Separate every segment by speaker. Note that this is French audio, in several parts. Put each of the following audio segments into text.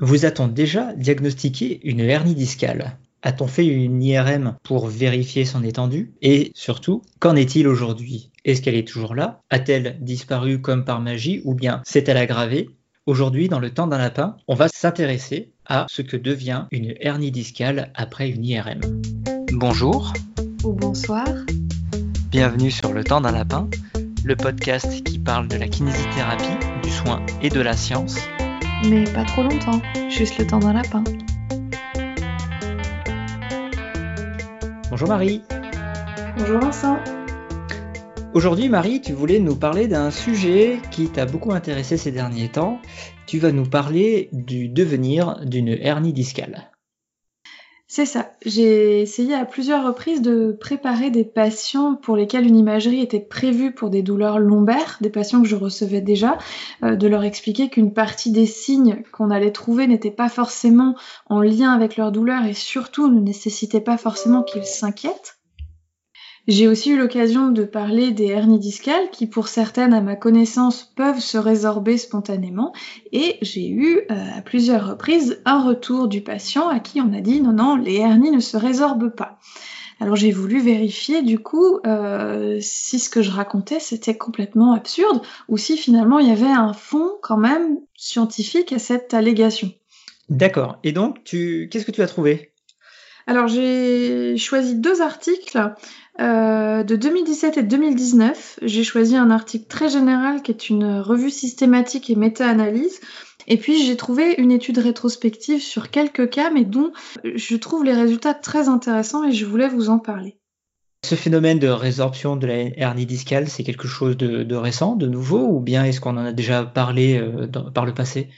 Speaker 1: Vous a-t-on déjà diagnostiqué une hernie discale A-t-on fait une IRM pour vérifier son étendue? Et surtout, qu'en est-il aujourd'hui? Est-ce qu'elle est toujours là? A-t-elle disparu comme par magie ou bien s'est-elle aggravée? Aujourd'hui, dans le temps d'un lapin, on va s'intéresser à ce que devient une hernie discale après une IRM. Bonjour.
Speaker 2: Ou bonsoir.
Speaker 1: Bienvenue sur Le temps d'un lapin, le podcast qui parle de la kinésithérapie, du soin et de la science
Speaker 2: mais pas trop longtemps, juste le temps d'un lapin.
Speaker 1: Bonjour Marie.
Speaker 2: Bonjour Vincent.
Speaker 1: Aujourd'hui Marie, tu voulais nous parler d'un sujet qui t'a beaucoup intéressé ces derniers temps. Tu vas nous parler du devenir d'une hernie discale.
Speaker 2: C'est ça. J'ai essayé à plusieurs reprises de préparer des patients pour lesquels une imagerie était prévue pour des douleurs lombaires, des patients que je recevais déjà, euh, de leur expliquer qu'une partie des signes qu'on allait trouver n'était pas forcément en lien avec leur douleur et surtout ne nécessitait pas forcément qu'ils s'inquiètent. J'ai aussi eu l'occasion de parler des hernies discales qui, pour certaines, à ma connaissance, peuvent se résorber spontanément. Et j'ai eu euh, à plusieurs reprises un retour du patient à qui on a dit non, non, les hernies ne se résorbent pas. Alors j'ai voulu vérifier du coup euh, si ce que je racontais c'était complètement absurde ou si finalement il y avait un fond quand même scientifique à cette allégation.
Speaker 1: D'accord. Et donc tu qu'est-ce que tu as trouvé?
Speaker 2: Alors j'ai choisi deux articles euh, de 2017 et 2019. J'ai choisi un article très général qui est une revue systématique et méta-analyse. Et puis j'ai trouvé une étude rétrospective sur quelques cas, mais dont je trouve les résultats très intéressants et je voulais vous en parler.
Speaker 1: Ce phénomène de résorption de la hernie discale, c'est quelque chose de, récent, de nouveau, ou bien est-ce qu'on en a déjà parlé euh, par le passé?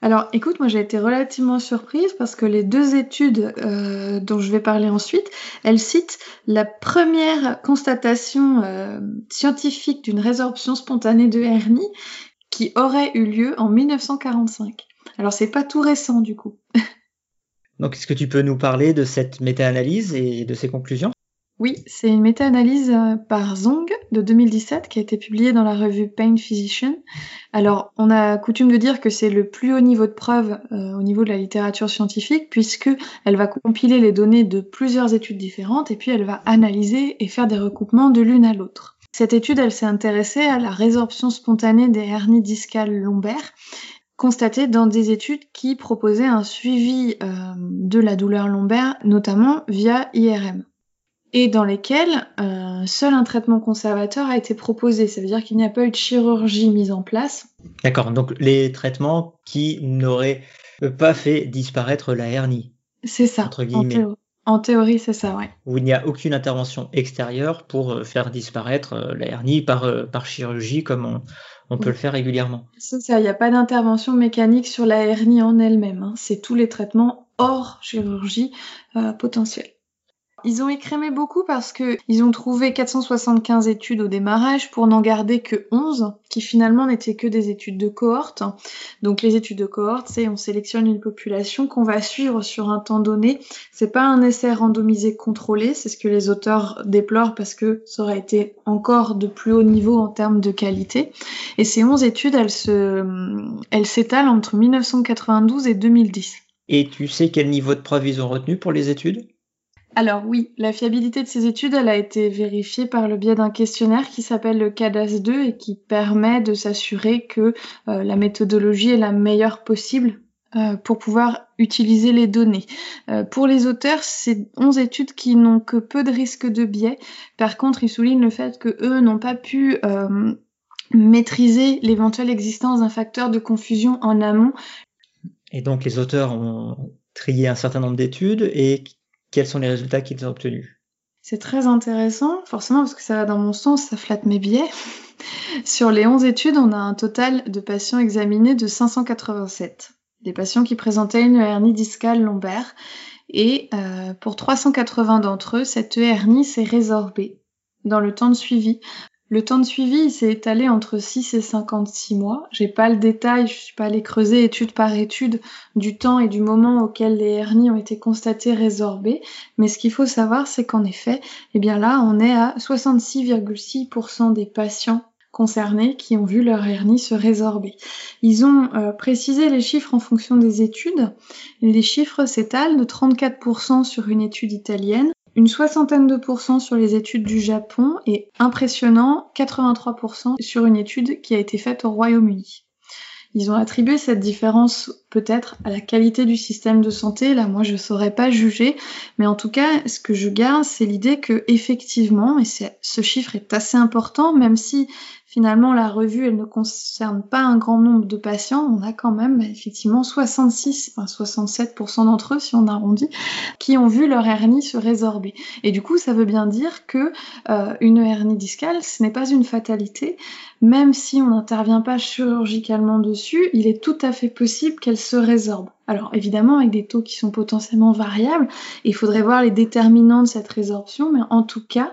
Speaker 2: Alors écoute, moi j'ai été relativement surprise parce que les deux études euh, dont je vais parler ensuite, elles citent la première constatation euh, scientifique d'une résorption spontanée de hernie qui aurait eu lieu en 1945. Alors c'est pas tout récent du coup.
Speaker 1: Donc est-ce que tu peux nous parler de cette méta-analyse et de ses conclusions?
Speaker 2: Oui, c'est une méta-analyse euh, par Zong de 2017 qui a été publiée dans la revue Pain Physician. Alors, on a coutume de dire que c'est le plus haut niveau de preuve euh, au niveau de la littérature scientifique puisque elle va compiler les données de plusieurs études différentes et puis elle va analyser et faire des recoupements de l'une à l'autre. Cette étude, elle s'est intéressée à la résorption spontanée des hernies discales lombaires constatées dans des études qui proposaient un suivi euh, de la douleur lombaire, notamment via IRM et dans lesquels euh, seul un traitement conservateur a été proposé. Ça veut dire qu'il n'y a pas eu de chirurgie mise en place.
Speaker 1: D'accord, donc les traitements qui n'auraient pas fait disparaître la hernie.
Speaker 2: C'est ça, entre guillemets. En théorie, c'est ça, oui.
Speaker 1: Où il n'y a aucune intervention extérieure pour euh, faire disparaître euh, la hernie par, par chirurgie comme on, peut le faire régulièrement.
Speaker 2: C'est ça, il n'y a pas d'intervention mécanique sur la hernie en elle-même. Hein. C'est tous les traitements hors chirurgie potentielle. Ils ont écrémé beaucoup parce que ils ont trouvé 475 études au démarrage pour n'en garder que 11 qui finalement n'étaient que des études de cohorte. Donc les études de cohorte, c'est on sélectionne une population qu'on va suivre sur un temps donné. C'est pas un essai randomisé contrôlé, c'est ce que les auteurs déplorent parce que ça aurait été encore de plus haut niveau en termes de qualité. Et ces 11 études, elles se elles s'étalent entre 1992 et 2010.
Speaker 1: Et tu sais quel niveau de preuve ils ont retenu pour les études?
Speaker 2: Alors oui, la fiabilité de ces études, elle a été vérifiée par le biais d'un questionnaire qui s'appelle le CADAS2 et qui permet de s'assurer que euh, la méthodologie est la meilleure possible euh, pour pouvoir utiliser les données. Euh, pour les auteurs, c'est 11 études qui n'ont que peu de risques de biais. Par contre, ils soulignent le fait que eux n'ont pas pu maîtriser l'éventuelle existence d'un facteur de confusion en amont.
Speaker 1: Et donc les auteurs ont trié un certain nombre d'études et quels sont les résultats qu'ils ont obtenus
Speaker 2: C'est très intéressant, forcément parce que ça va dans mon sens, ça flatte mes biais. Sur les 11 études, on a un total de patients examinés de 587. Des patients qui présentaient une hernie discale lombaire. Et euh, pour 380 d'entre eux, cette hernie s'est résorbée dans le temps de suivi. Le temps de suivi, s'est étalé entre 6 et 56 mois. J'ai pas le détail, je suis pas allée creuser étude par étude du temps et du moment auquel les hernies ont été constatées résorbées. Mais ce qu'il faut savoir, c'est qu'en effet, eh bien là, on est à 66,6% des patients concernés qui ont vu leur hernie se résorber. Ils ont euh, précisé les chiffres en fonction des études. Les chiffres s'étalent de 34% sur une étude italienne, une soixantaine de pourcents sur les études du Japon et impressionnant 83% sur une étude qui a été faite au Royaume-Uni. Ils ont attribué cette différence peut-être à la qualité du système de santé. Là, moi, je saurais pas juger, mais en tout cas, ce que je garde, c'est l'idée que effectivement, et ce chiffre est assez important, même si finalement la revue elle ne concerne pas un grand nombre de patients, on a quand même effectivement 66, enfin 67% d'entre eux si on arrondit, qui ont vu leur hernie se résorber. Et du coup, ça veut bien dire que euh, une hernie discale, ce n'est pas une fatalité, même si on n'intervient pas chirurgicalement dessus, il est tout à fait possible qu'elle se résorbe. Alors évidemment avec des taux qui sont potentiellement variables, il faudrait voir les déterminants de cette résorption, mais en tout cas,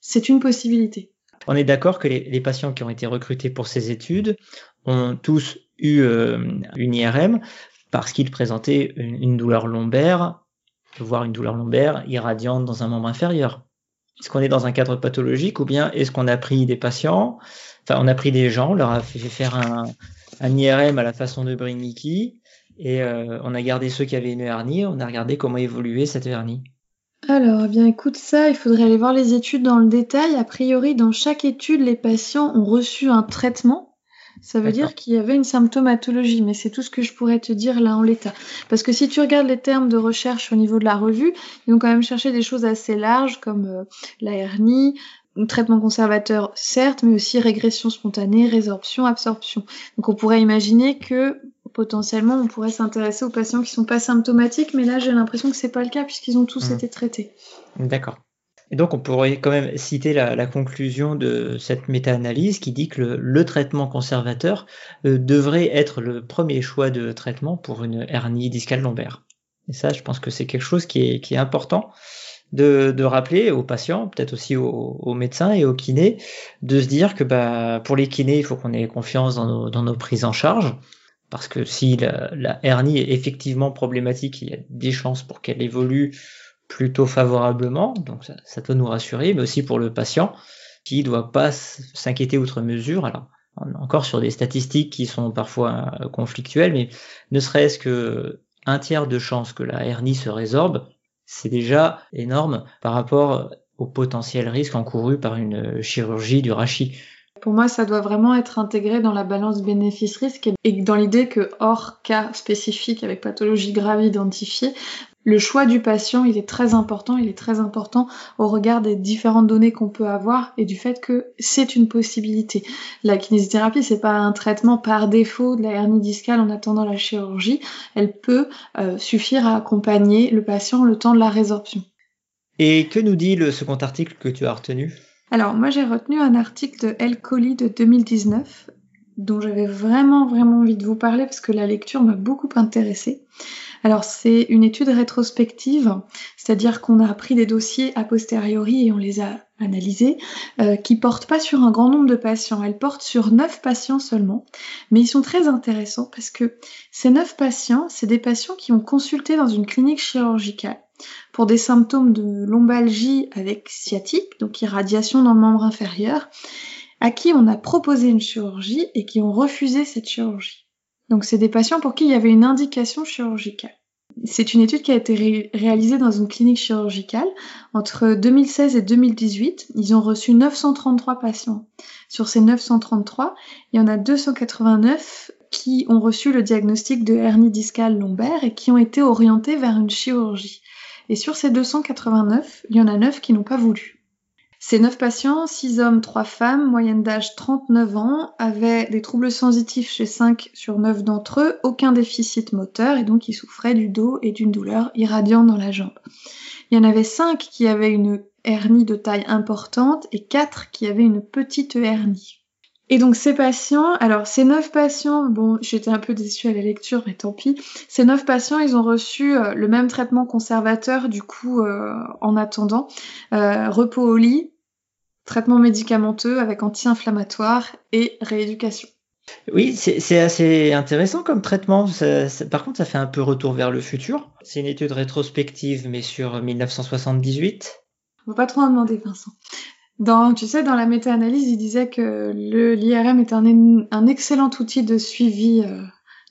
Speaker 2: c'est une possibilité.
Speaker 1: On est d'accord que les, patients qui ont été recrutés pour ces études ont tous eu euh, une IRM parce qu'ils présentaient une, douleur lombaire, voire une douleur lombaire irradiante dans un membre inférieur. Est-ce qu'on est dans un cadre pathologique ou bien est-ce qu'on a pris des patients, enfin on a pris des gens, on leur a fait faire un, IRM à la façon de Brin-Mickey et euh, on a gardé ceux qui avaient une hernie, on a regardé comment évoluait cette hernie.
Speaker 2: Alors, eh bien écoute ça, il faudrait aller voir les études dans le détail. A priori, dans chaque étude, les patients ont reçu un traitement. Ça veut dire qu'il y avait une symptomatologie, mais c'est tout ce que je pourrais te dire là en l'état. Parce que si tu regardes les termes de recherche au niveau de la revue, ils ont quand même cherché des choses assez larges comme euh, la hernie, traitement conservateur certes, mais aussi régression spontanée, résorption, absorption. Donc on pourrait imaginer que potentiellement on pourrait s'intéresser aux patients qui sont pas symptomatiques, mais là j'ai l'impression que c'est pas le cas puisqu'ils ont tous mmh. été traités.
Speaker 1: D'accord. Et donc on pourrait quand même citer la, conclusion de cette méta-analyse qui dit que le, traitement conservateur euh, devrait être le premier choix de traitement pour une hernie discale lombaire. Et ça, je pense que c'est quelque chose qui est, qui est important de, rappeler aux patients, peut-être aussi aux, médecins et aux kinés, de se dire que bah, pour les kinés, il faut qu'on ait confiance dans nos, prises en charge. Parce que si la, hernie est effectivement problématique, il y a des chances pour qu'elle évolue plutôt favorablement, donc ça, ça, doit nous rassurer, mais aussi pour le patient qui ne doit pas s'inquiéter outre mesure. Alors, encore sur des statistiques qui sont parfois conflictuelles, mais ne serait-ce que un tiers de chances que la hernie se résorbe, c'est déjà énorme par rapport au potentiel risque encouru par une chirurgie du rachis.
Speaker 2: Pour moi, ça doit vraiment être intégré dans la balance bénéfice-risque et dans l'idée que hors cas spécifique avec pathologie grave identifiée, le choix du patient, il est très important, il est très important au regard des différentes données qu'on peut avoir et du fait que c'est une possibilité. La kinésithérapie, c'est pas un traitement par défaut de la hernie discale en attendant la chirurgie, elle peut euh, suffire à accompagner le patient le temps de la résorption.
Speaker 1: Et que nous dit le second article que tu as retenu?
Speaker 2: Alors moi j'ai retenu un article de El Colli de 2019 dont j'avais vraiment vraiment envie de vous parler parce que la lecture m'a beaucoup intéressée. Alors c'est une étude rétrospective, c'est-à-dire qu'on a pris des dossiers a posteriori et on les a analysés, euh, qui portent pas sur un grand nombre de patients. Elles portent sur neuf patients seulement, mais ils sont très intéressants parce que ces neuf patients, c'est des patients qui ont consulté dans une clinique chirurgicale pour des symptômes de lombalgie avec sciatique, donc irradiation dans le membre inférieur, à qui on a proposé une chirurgie et qui ont refusé cette chirurgie. Donc c'est des patients pour qui il y avait une indication chirurgicale. C'est une étude qui a été réalisée dans une clinique chirurgicale entre 2016 et 2018. Ils ont reçu 933 patients. Sur ces 933, il y en a 289 qui ont reçu le diagnostic de hernie discale lombaire et qui ont été orientés vers une chirurgie. Et sur ces 289, il y en a 9 qui n'ont pas voulu. Ces neuf patients, 6 hommes, 3 femmes, moyenne d'âge 39 ans, avaient des troubles sensitifs chez 5 sur 9 d'entre eux, aucun déficit moteur et donc ils souffraient du dos et d'une douleur irradiante dans la jambe. Il y en avait 5 qui avaient une hernie de taille importante et 4 qui avaient une petite hernie. Et donc ces patients, alors ces neuf patients, bon, j'étais un peu déçue à la lecture, mais tant pis. Ces neuf patients, ils ont reçu euh, le même traitement conservateur, du coup, euh, en attendant, euh, repos au lit, traitement médicamenteux avec anti-inflammatoire et rééducation.
Speaker 1: Oui, c'est assez intéressant comme traitement. par contre, ça fait un peu retour vers le futur. C'est une étude rétrospective, mais sur 1978.
Speaker 2: On va pas trop en demander, Vincent. Dans, tu sais, dans la méta-analyse, il disait que l'IRM est un, un, excellent outil de suivi euh,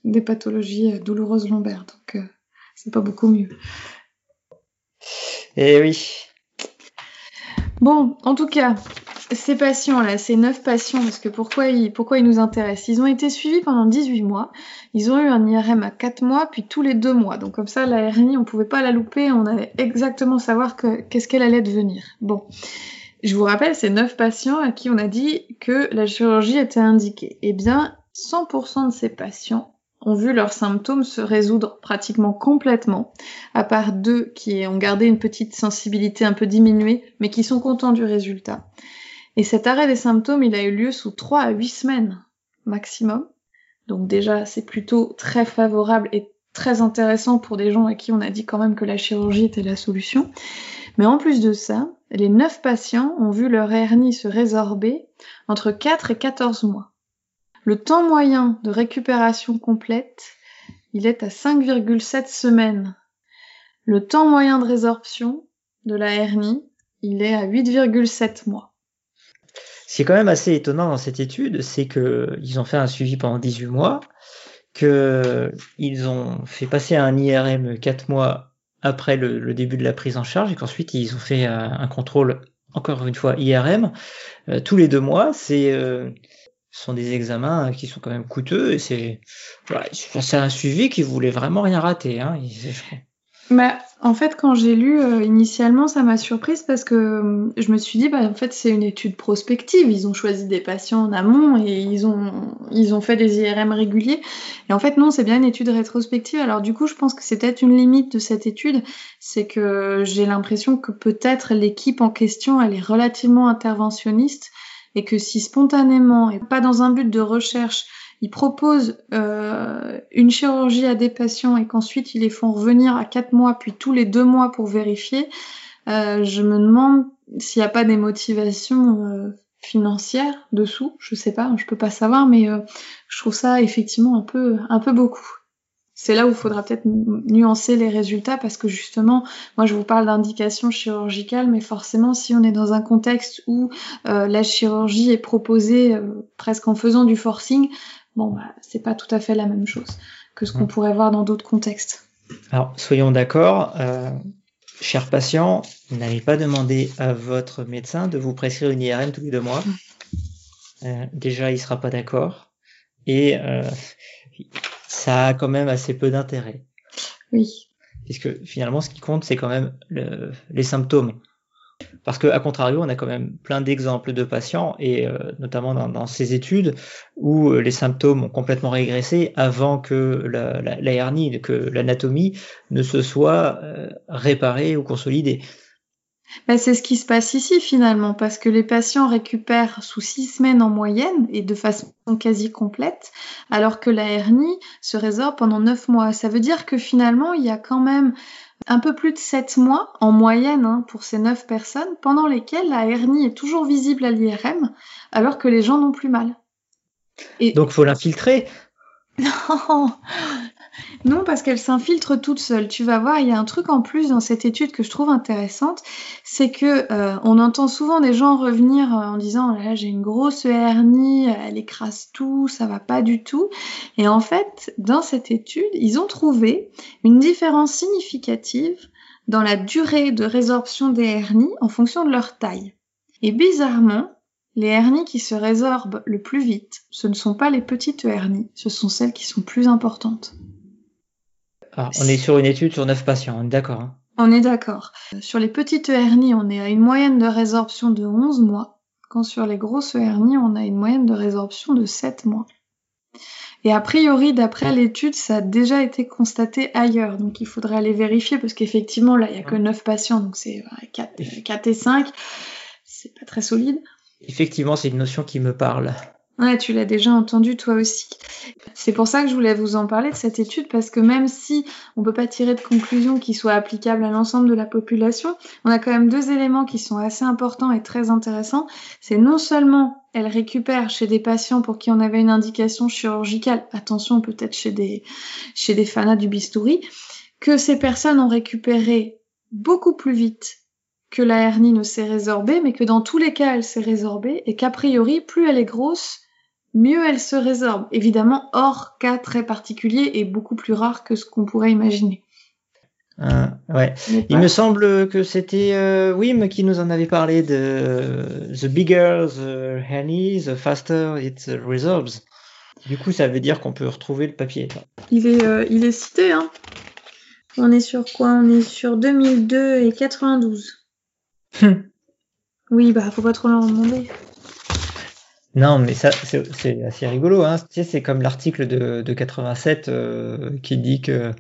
Speaker 2: des pathologies euh, douloureuses lombaires. Donc, euh, c'est pas beaucoup mieux.
Speaker 1: Eh oui.
Speaker 2: Bon, en tout cas, ces patients-là, ces neuf patients, parce que pourquoi ils, pourquoi ils nous intéressent? Ils ont été suivis pendant 18 mois. Ils ont eu un IRM à 4 mois, puis tous les 2 mois. Donc comme ça, la RNI, on pouvait pas la louper, on allait exactement savoir qu'est-ce qu'elle allait devenir. Bon. Je vous rappelle, c'est neuf patients à qui on a dit que la chirurgie était indiquée. Eh bien, 100% de ces patients ont vu leurs symptômes se résoudre pratiquement complètement, à part deux qui ont gardé une petite sensibilité un peu diminuée, mais qui sont contents du résultat. Et cet arrêt des symptômes, il a eu lieu sous 3 à 8 semaines maximum. Donc déjà, c'est plutôt très favorable et très intéressant pour des gens à qui on a dit quand même que la chirurgie était la solution. Mais en plus de ça, les 9 patients ont vu leur hernie se résorber entre 4 et 14 mois. Le temps moyen de récupération complète, il est à 5,7 semaines. Le temps moyen de résorption de la hernie, il est à 8,7 mois.
Speaker 1: Ce qui est quand même assez étonnant dans cette étude, c'est qu'ils ont fait un suivi pendant 18 mois, qu'ils ont fait passer un IRM 4 mois après le, début de la prise en charge et qu'ensuite ils ont fait euh, un, contrôle, encore une fois, IRM, euh, tous les deux mois. C'est euh, sont des examens qui sont quand même coûteux et c'est c'est un suivi qui voulait vraiment rien rater. Hein.
Speaker 2: Bah, en fait, quand j'ai lu euh, initialement, ça m'a surprise parce que euh, je me suis dit, bah, en fait, c'est une étude prospective. Ils ont choisi des patients en amont et ils ont, ils ont fait des IRM réguliers. Et en fait, non, c'est bien une étude rétrospective. Alors, du coup, je pense que c'est peut-être une limite de cette étude. C'est que j'ai l'impression que peut-être l'équipe en question, elle est relativement interventionniste et que si spontanément et pas dans un but de recherche, ils proposent euh, une chirurgie à des patients et qu'ensuite ils les font revenir à quatre mois puis tous les deux mois pour vérifier, euh, je me demande s'il n'y a pas des motivations euh, financières dessous. Je sais pas, je peux pas savoir, mais euh, je trouve ça effectivement un peu un peu beaucoup c'est là où il faudra peut-être nuancer les résultats parce que justement, moi je vous parle d'indication chirurgicale, mais forcément si on est dans un contexte où euh, la chirurgie est proposée euh, presque en faisant du forcing, bon bah c'est pas tout à fait la même chose que ce qu'on mmh. pourrait voir dans d'autres contextes.
Speaker 1: Alors soyons d'accord, euh, chers patients, n'allez pas demander à votre médecin de vous prescrire une IRM tous les deux mois. Euh, déjà, il sera pas d'accord et ça a quand même assez peu d'intérêt.
Speaker 2: Oui.
Speaker 1: Puisque finalement, ce qui compte, c'est quand même les symptômes. Parce que, à contrario, on a quand même plein d'exemples de patients, et euh, notamment dans, ces études, où euh, les symptômes ont complètement régressé avant que la, la, hernie, que l'anatomie ne se soit euh, réparée ou consolidée.
Speaker 2: Ben, c'est ce qui se passe ici finalement, parce que les patients récupèrent sous six semaines en moyenne et de façon quasi complète, alors que la hernie se résorbe pendant neuf mois. Ça veut dire que finalement, il y a quand même un peu plus de sept mois en moyenne hein, pour ces neuf personnes, pendant lesquelles la hernie est toujours visible à l'IRM, alors que les gens n'ont plus mal.
Speaker 1: Et... Donc faut l'infiltrer.
Speaker 2: Non, non, parce qu'elle s'infiltre toute seule. Tu vas voir, il y a un truc en plus dans cette étude que je trouve intéressante, c'est que euh, on entend souvent des gens revenir euh, en disant là j'ai une grosse hernie, elle écrase tout, ça va pas du tout. Et en fait, dans cette étude, ils ont trouvé une différence significative dans la durée de résorption des hernies en fonction de leur taille. Et bizarrement, les hernies qui se résorbent le plus vite, ce ne sont pas les petites hernies, ce sont celles qui sont plus importantes.
Speaker 1: Ah, on est sur une étude sur 9 patients, on est d'accord. Hein.
Speaker 2: on est d'accord. Sur les petites hernies, on est à une moyenne de résorption de 11 mois, quand sur les grosses hernies, on a une moyenne de résorption de 7 mois. Et a priori, d'après l'étude, ça a déjà été constaté ailleurs. Donc il faudrait aller vérifier parce qu'effectivement, là, il n'y a que 9 patients, donc c'est 4, 4 et 5. C'est pas très solide.
Speaker 1: Effectivement, c'est une notion qui me parle.
Speaker 2: Ouais, tu l'as déjà entendu toi aussi. C'est pour ça que je voulais vous en parler de cette étude parce que même si on peut pas tirer de conclusion qui soit applicable à l'ensemble de la population, on a quand même deux éléments qui sont assez importants et très intéressants. C'est non seulement elle récupère chez des patients pour qui on avait une indication chirurgicale, attention peut-être chez des chez des fanats du bistouri, que ces personnes ont récupéré beaucoup plus vite que la hernie ne s'est résorbée, mais que dans tous les cas, elle s'est résorbée et qu'a priori, plus elle est grosse, mieux elle se résorbe. Évidemment, hors cas très particulier et beaucoup plus rare que ce qu'on pourrait imaginer.
Speaker 1: Ah, ouais. Il me semble que c'était euh, Wim qui nous en avait parlé de The bigger the hernie, the faster it resorbs. Du coup, ça veut dire qu'on peut retrouver le papier.
Speaker 2: Il est, euh, il est cité, hein. On est sur quoi? On est sur 2002 et 92. oui, bah, faut pas trop leur demander.
Speaker 1: Non, mais ça, c'est assez rigolo. Hein. C'est comme l'article de, de 87 euh, qui dit que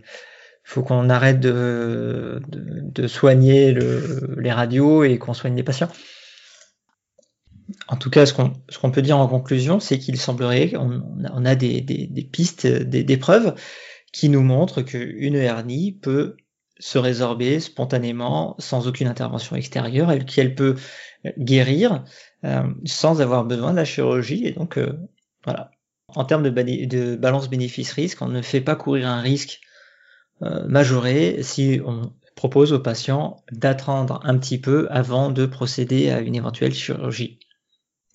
Speaker 1: faut qu'on arrête de, soigner le, les radios et qu'on soigne les patients. En tout cas, ce qu'on peut dire en conclusion, c'est qu'il semblerait qu'on on a des, pistes, des, preuves qui nous montrent qu'une hernie peut se résorber spontanément sans aucune intervention extérieure et qu'elle peut guérir sans avoir besoin de la chirurgie. Et donc, euh, voilà. En termes de, balance bénéfice-risque, on ne fait pas courir un risque euh, majoré si on propose aux patients d'attendre un petit peu avant de procéder à une éventuelle chirurgie.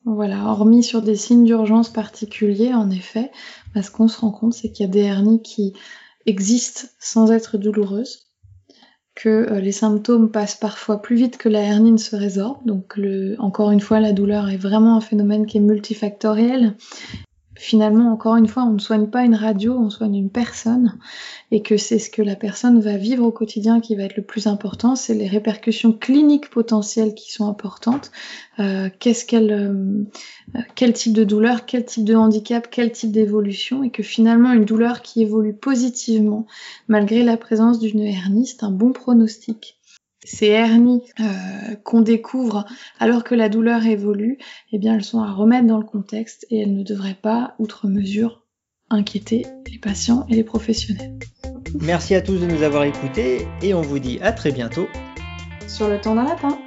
Speaker 2: Voilà, hormis sur des signes d'urgence particuliers, en effet, parce qu'on se rend compte, c'est qu'il y a des hernies qui existent sans être douloureuses, que euh, les symptômes passent parfois plus vite que la hernie ne se résorbe. Donc, le, encore une fois, la douleur est vraiment un phénomène qui est multifactoriel finalement, encore une fois, on ne soigne pas une radio, on soigne une personne, et que c'est ce que la personne va vivre au quotidien qui va être le plus important, c'est les répercussions cliniques potentielles qui sont importantes. Euh, qu'est-ce qu'elle, euh, quel type de douleur, quel type de handicap, quel type d'évolution, et que finalement une douleur qui évolue positivement malgré la présence d'une hernie, c'est un bon pronostic ces hernies euh, qu'on découvre alors que la douleur évolue, eh bien elles sont à remettre dans le contexte et elles ne devraient pas, outre mesure, inquiéter les patients et les professionnels.
Speaker 1: Merci à tous de nous avoir écoutés et on vous dit à très bientôt
Speaker 2: sur le temps d'un lapin.